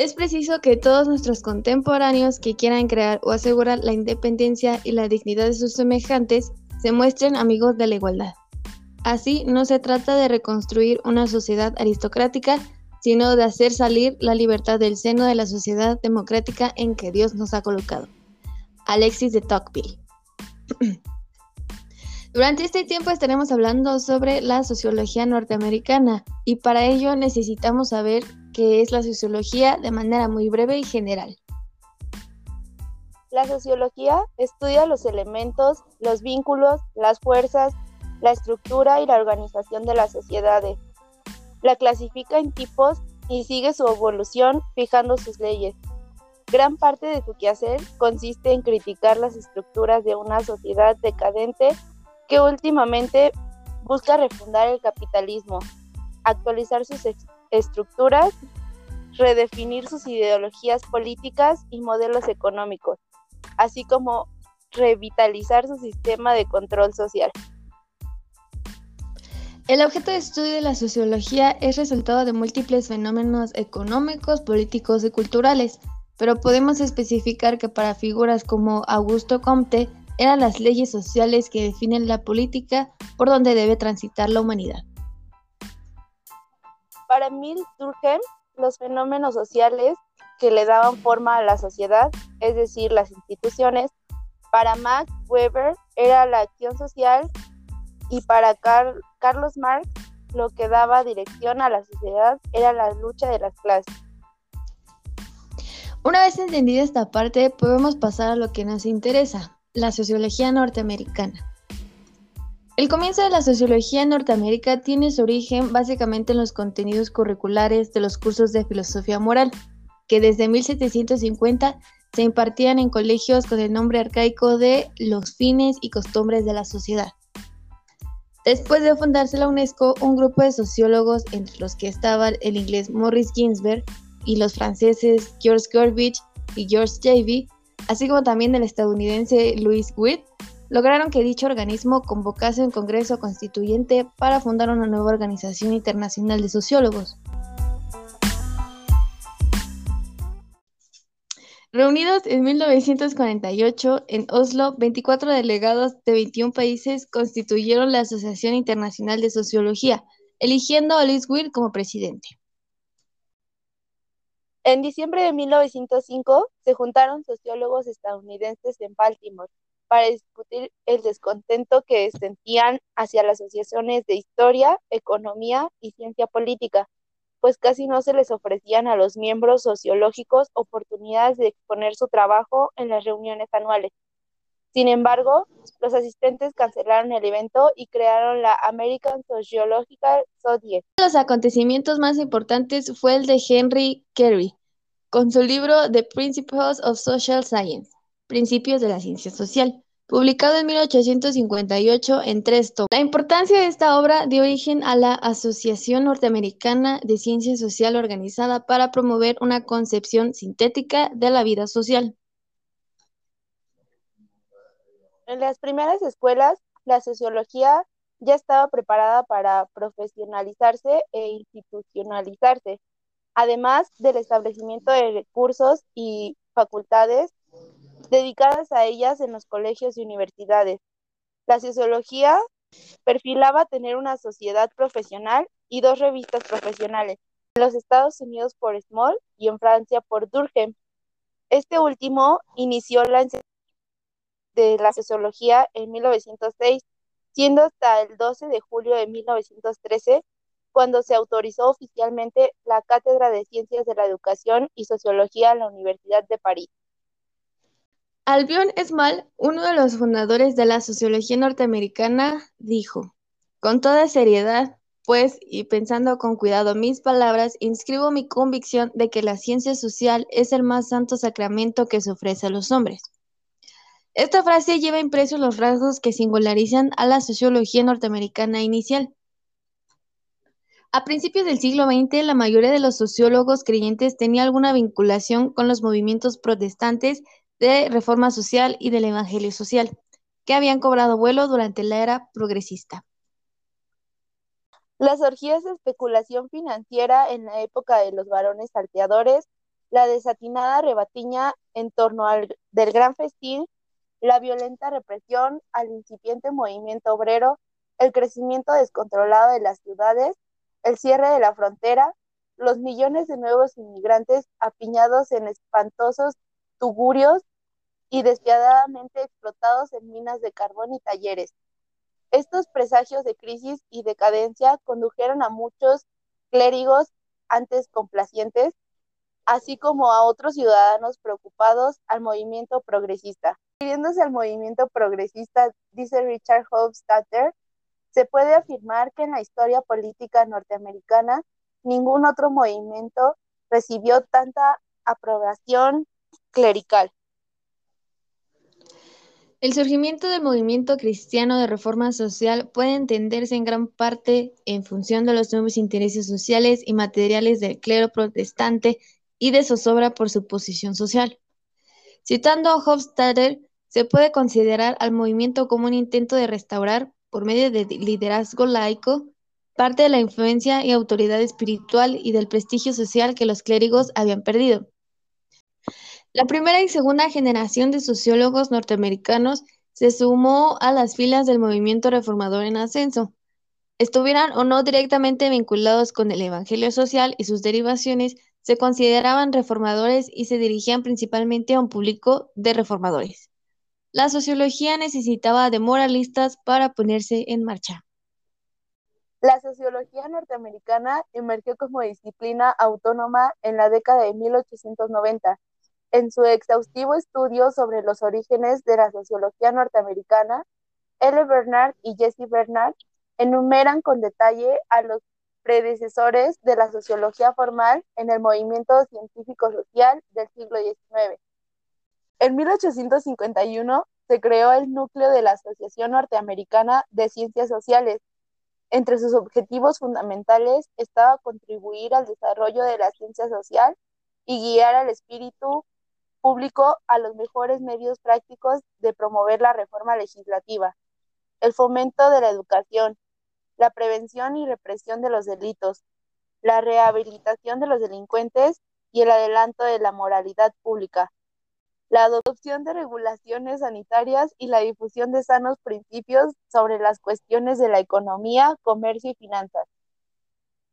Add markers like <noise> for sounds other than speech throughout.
Es preciso que todos nuestros contemporáneos que quieran crear o asegurar la independencia y la dignidad de sus semejantes se muestren amigos de la igualdad. Así, no se trata de reconstruir una sociedad aristocrática, sino de hacer salir la libertad del seno de la sociedad democrática en que Dios nos ha colocado. Alexis de Tocqueville. <clears throat> Durante este tiempo estaremos hablando sobre la sociología norteamericana y para ello necesitamos saber qué es la sociología de manera muy breve y general. La sociología estudia los elementos, los vínculos, las fuerzas, la estructura y la organización de las sociedades. La clasifica en tipos y sigue su evolución fijando sus leyes. Gran parte de su quehacer consiste en criticar las estructuras de una sociedad decadente que últimamente busca refundar el capitalismo, actualizar sus estructuras, redefinir sus ideologías políticas y modelos económicos, así como revitalizar su sistema de control social. El objeto de estudio de la sociología es resultado de múltiples fenómenos económicos, políticos y culturales, pero podemos especificar que para figuras como Augusto Comte, eran las leyes sociales que definen la política por donde debe transitar la humanidad. Para Mill Durkheim, los fenómenos sociales que le daban forma a la sociedad, es decir, las instituciones, para Max Weber era la acción social y para Carlos Marx lo que daba dirección a la sociedad era la lucha de las clases. Una vez entendida esta parte, podemos pasar a lo que nos interesa, la sociología norteamericana. El comienzo de la sociología en Norteamérica tiene su origen básicamente en los contenidos curriculares de los cursos de filosofía moral, que desde 1750 se impartían en colegios con el nombre arcaico de los fines y costumbres de la sociedad. Después de fundarse la UNESCO, un grupo de sociólogos, entre los que estaban el inglés Morris Ginsberg y los franceses George Gorbich y George Javy, así como también el estadounidense Louis Witt, lograron que dicho organismo convocase un Congreso Constituyente para fundar una nueva organización internacional de sociólogos. Reunidos en 1948 en Oslo, 24 delegados de 21 países constituyeron la Asociación Internacional de Sociología, eligiendo a Louis Witt como presidente. En diciembre de 1905 se juntaron sociólogos estadounidenses en Baltimore para discutir el descontento que sentían hacia las asociaciones de historia, economía y ciencia política, pues casi no se les ofrecían a los miembros sociológicos oportunidades de exponer su trabajo en las reuniones anuales. Sin embargo, los asistentes cancelaron el evento y crearon la American Sociological Society. Uno de los acontecimientos más importantes fue el de Henry Carey, con su libro The Principles of Social Science, Principios de la Ciencia Social, publicado en 1858 en tres tomos. La importancia de esta obra dio origen a la Asociación Norteamericana de Ciencia Social organizada para promover una concepción sintética de la vida social. En las primeras escuelas, la sociología ya estaba preparada para profesionalizarse e institucionalizarse, además del establecimiento de recursos y facultades dedicadas a ellas en los colegios y universidades. La sociología perfilaba tener una sociedad profesional y dos revistas profesionales, en los Estados Unidos por Small y en Francia por Durkheim. Este último inició la enseñanza de la sociología en 1906, siendo hasta el 12 de julio de 1913 cuando se autorizó oficialmente la Cátedra de Ciencias de la Educación y Sociología en la Universidad de París. Albion Esmal, uno de los fundadores de la sociología norteamericana, dijo, con toda seriedad, pues, y pensando con cuidado mis palabras, inscribo mi convicción de que la ciencia social es el más santo sacramento que se ofrece a los hombres. Esta frase lleva impresos los rasgos que singularizan a la sociología norteamericana inicial. A principios del siglo XX, la mayoría de los sociólogos creyentes tenía alguna vinculación con los movimientos protestantes de reforma social y del evangelio social, que habían cobrado vuelo durante la era progresista. Las orgías de especulación financiera en la época de los varones salteadores la desatinada rebatiña en torno al del gran festín, la violenta represión al incipiente movimiento obrero, el crecimiento descontrolado de las ciudades, el cierre de la frontera, los millones de nuevos inmigrantes apiñados en espantosos tugurios y despiadadamente explotados en minas de carbón y talleres. Estos presagios de crisis y decadencia condujeron a muchos clérigos antes complacientes, así como a otros ciudadanos preocupados al movimiento progresista. Refiriéndose al movimiento progresista, dice Richard Hofstadter, se puede afirmar que en la historia política norteamericana ningún otro movimiento recibió tanta aprobación clerical. El surgimiento del movimiento cristiano de reforma social puede entenderse en gran parte en función de los nuevos intereses sociales y materiales del clero protestante y de zozobra por su posición social. Citando a Hofstadter, se puede considerar al movimiento como un intento de restaurar, por medio de liderazgo laico, parte de la influencia y autoridad espiritual y del prestigio social que los clérigos habían perdido. La primera y segunda generación de sociólogos norteamericanos se sumó a las filas del movimiento reformador en ascenso. Estuvieran o no directamente vinculados con el Evangelio social y sus derivaciones, se consideraban reformadores y se dirigían principalmente a un público de reformadores. La sociología necesitaba de moralistas para ponerse en marcha. La sociología norteamericana emergió como disciplina autónoma en la década de 1890 en su exhaustivo estudio sobre los orígenes de la sociología norteamericana, L. Bernard y Jesse Bernard enumeran con detalle a los predecesores de la sociología formal en el movimiento científico-social del siglo XIX. En 1851 se creó el núcleo de la Asociación Norteamericana de Ciencias Sociales. Entre sus objetivos fundamentales estaba contribuir al desarrollo de la ciencia social y guiar al espíritu público a los mejores medios prácticos de promover la reforma legislativa, el fomento de la educación, la prevención y represión de los delitos, la rehabilitación de los delincuentes y el adelanto de la moralidad pública, la adopción de regulaciones sanitarias y la difusión de sanos principios sobre las cuestiones de la economía, comercio y finanzas.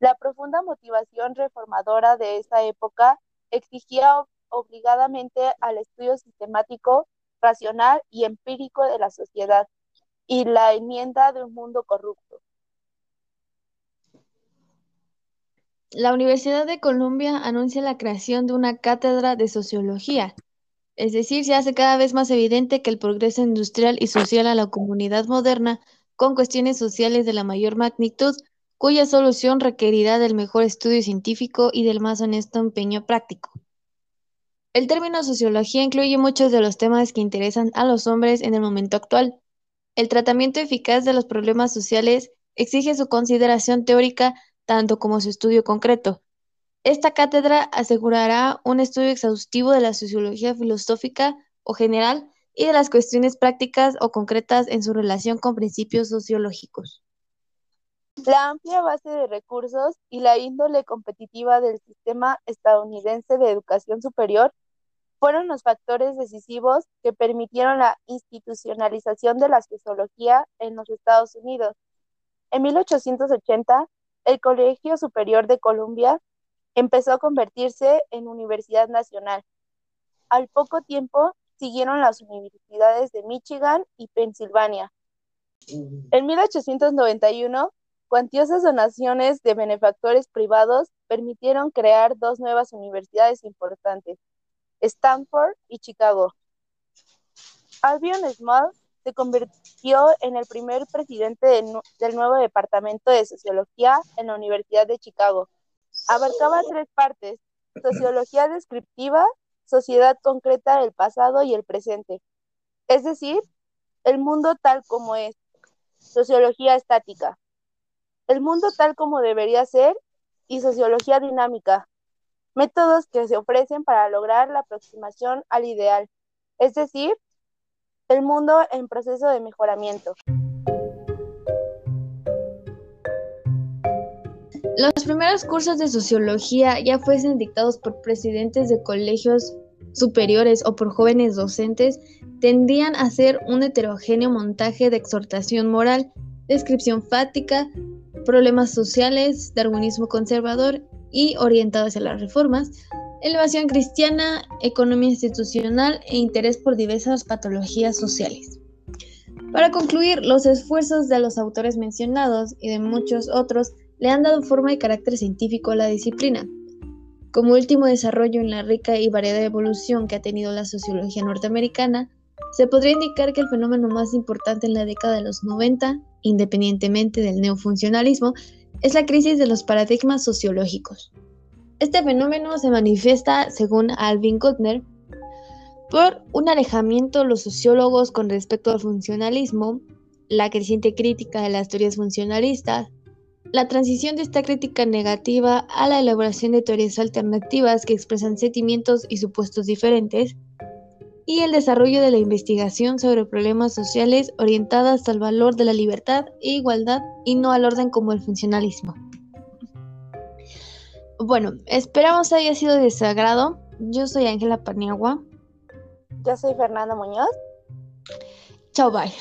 La profunda motivación reformadora de esa época exigía obligadamente al estudio sistemático, racional y empírico de la sociedad y la enmienda de un mundo corrupto. La Universidad de Columbia anuncia la creación de una cátedra de sociología, es decir, se hace cada vez más evidente que el progreso industrial y social a la comunidad moderna, con cuestiones sociales de la mayor magnitud, cuya solución requerirá del mejor estudio científico y del más honesto empeño práctico. El término sociología incluye muchos de los temas que interesan a los hombres en el momento actual. El tratamiento eficaz de los problemas sociales exige su consideración teórica tanto como su estudio concreto. Esta cátedra asegurará un estudio exhaustivo de la sociología filosófica o general y de las cuestiones prácticas o concretas en su relación con principios sociológicos. La amplia base de recursos y la índole competitiva del sistema estadounidense de educación superior fueron los factores decisivos que permitieron la institucionalización de la sociología en los Estados Unidos. En 1880, el Colegio Superior de Columbia empezó a convertirse en Universidad Nacional. Al poco tiempo siguieron las universidades de Michigan y Pensilvania. En 1891, cuantiosas donaciones de benefactores privados permitieron crear dos nuevas universidades importantes, Stanford y Chicago. Albion Small se convirtió en el primer presidente del nuevo Departamento de Sociología en la Universidad de Chicago. Abarcaba tres partes, sociología descriptiva, sociedad concreta del pasado y el presente, es decir, el mundo tal como es, sociología estática, el mundo tal como debería ser y sociología dinámica, métodos que se ofrecen para lograr la aproximación al ideal, es decir, el mundo en proceso de mejoramiento. Los primeros cursos de sociología ya fuesen dictados por presidentes de colegios superiores o por jóvenes docentes, tendían a ser un heterogéneo montaje de exhortación moral, descripción fática, problemas sociales, darwinismo conservador y orientado hacia las reformas, elevación cristiana, economía institucional e interés por diversas patologías sociales. Para concluir, los esfuerzos de los autores mencionados y de muchos otros le han dado forma y carácter científico a la disciplina. Como último desarrollo en la rica y variada evolución que ha tenido la sociología norteamericana, se podría indicar que el fenómeno más importante en la década de los 90, independientemente del neofuncionalismo, es la crisis de los paradigmas sociológicos. Este fenómeno se manifiesta, según Alvin Gutner, por un alejamiento de los sociólogos con respecto al funcionalismo, la creciente crítica de las teorías funcionalistas, la transición de esta crítica negativa a la elaboración de teorías alternativas que expresan sentimientos y supuestos diferentes, y el desarrollo de la investigación sobre problemas sociales orientadas al valor de la libertad e igualdad y no al orden como el funcionalismo. Bueno, esperamos haya sido de su agrado. Yo soy Ángela Paniagua. Yo soy Fernanda Muñoz. Chao, bye.